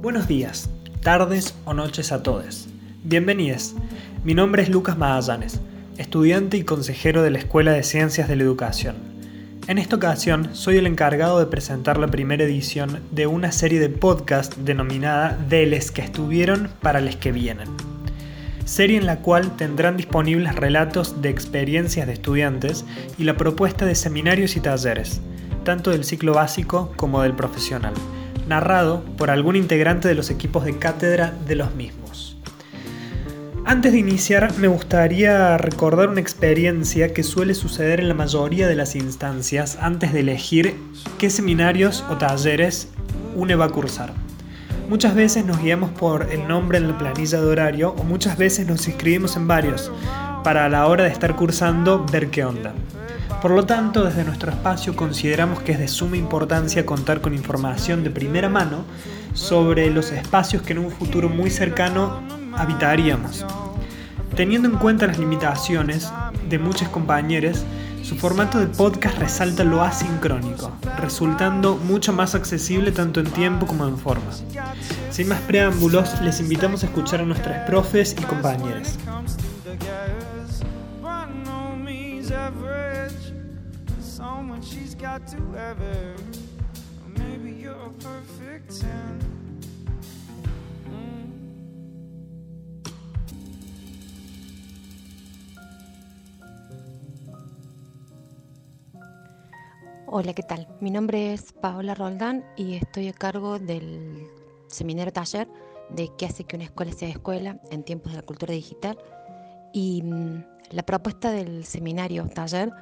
Buenos días, tardes o noches a todos. Bienvenidos. Mi nombre es Lucas Magallanes, estudiante y consejero de la Escuela de Ciencias de la Educación. En esta ocasión soy el encargado de presentar la primera edición de una serie de podcast denominada De les que estuvieron para les que vienen. Serie en la cual tendrán disponibles relatos de experiencias de estudiantes y la propuesta de seminarios y talleres, tanto del ciclo básico como del profesional narrado por algún integrante de los equipos de cátedra de los mismos. Antes de iniciar, me gustaría recordar una experiencia que suele suceder en la mayoría de las instancias antes de elegir qué seminarios o talleres uno va a cursar. Muchas veces nos guiamos por el nombre en la planilla de horario o muchas veces nos inscribimos en varios para a la hora de estar cursando ver qué onda. Por lo tanto, desde nuestro espacio consideramos que es de suma importancia contar con información de primera mano sobre los espacios que en un futuro muy cercano habitaríamos. Teniendo en cuenta las limitaciones de muchos compañeros, su formato de podcast resalta lo asincrónico, resultando mucho más accesible tanto en tiempo como en forma. Sin más preámbulos, les invitamos a escuchar a nuestros profes y compañeros. Hola, ¿qué tal? Mi nombre es Paola Roldán y estoy a cargo del seminario taller de qué hace que una escuela sea escuela en tiempos de la cultura digital. Y mm, la propuesta del seminario taller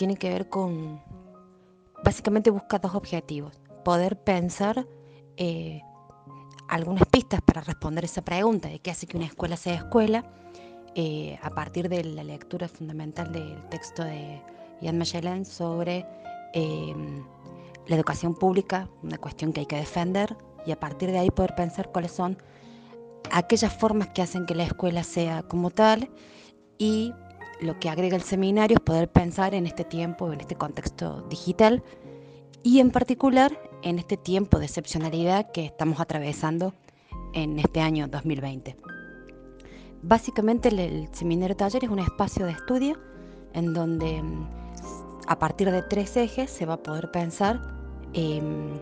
tiene que ver con, básicamente busca dos objetivos. Poder pensar eh, algunas pistas para responder esa pregunta de qué hace que una escuela sea escuela eh, a partir de la lectura fundamental del texto de Ian Magellan sobre Em, la educación pública, una cuestión que hay que defender, y a partir de ahí poder pensar cuáles son aquellas formas que hacen que la escuela sea como tal y lo que agrega el seminario es poder pensar en este tiempo, en este contexto digital y en particular en este tiempo de excepcionalidad que estamos atravesando en este año 2020. Básicamente el, seminario taller es un espacio de estudio en donde em, a partir de tres ejes se va a poder pensar em,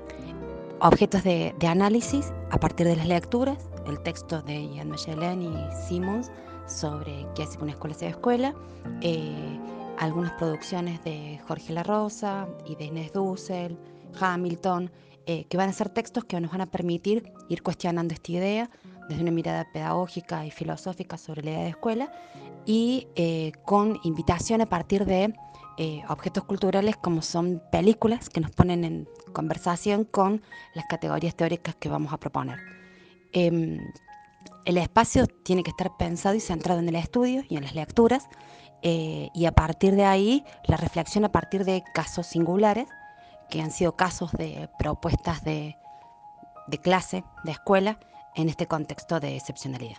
objetos de, análisis a partir de las lecturas, el texto de Ian Michelin y Simmons sobre qué hace una escuela sea escuela, eh, algunas producciones de Jorge La Rosa y de Inés Dussel, Hamilton, eh, que van a ser textos que nos van a permitir ir cuestionando esta idea desde una mirada pedagógica y filosófica sobre la idea de escuela y eh, con invitación a partir de eh, objetos culturales como son películas que nos ponen en conversación con las categorías teóricas que vamos a proponer. Em, el espacio tiene que estar pensado y centrado en el estudio y en las lecturas eh, y a partir de ahí la reflexión a partir de casos singulares que han sido casos de propuestas de clase, de escuela, en este contexto de excepcionalidad.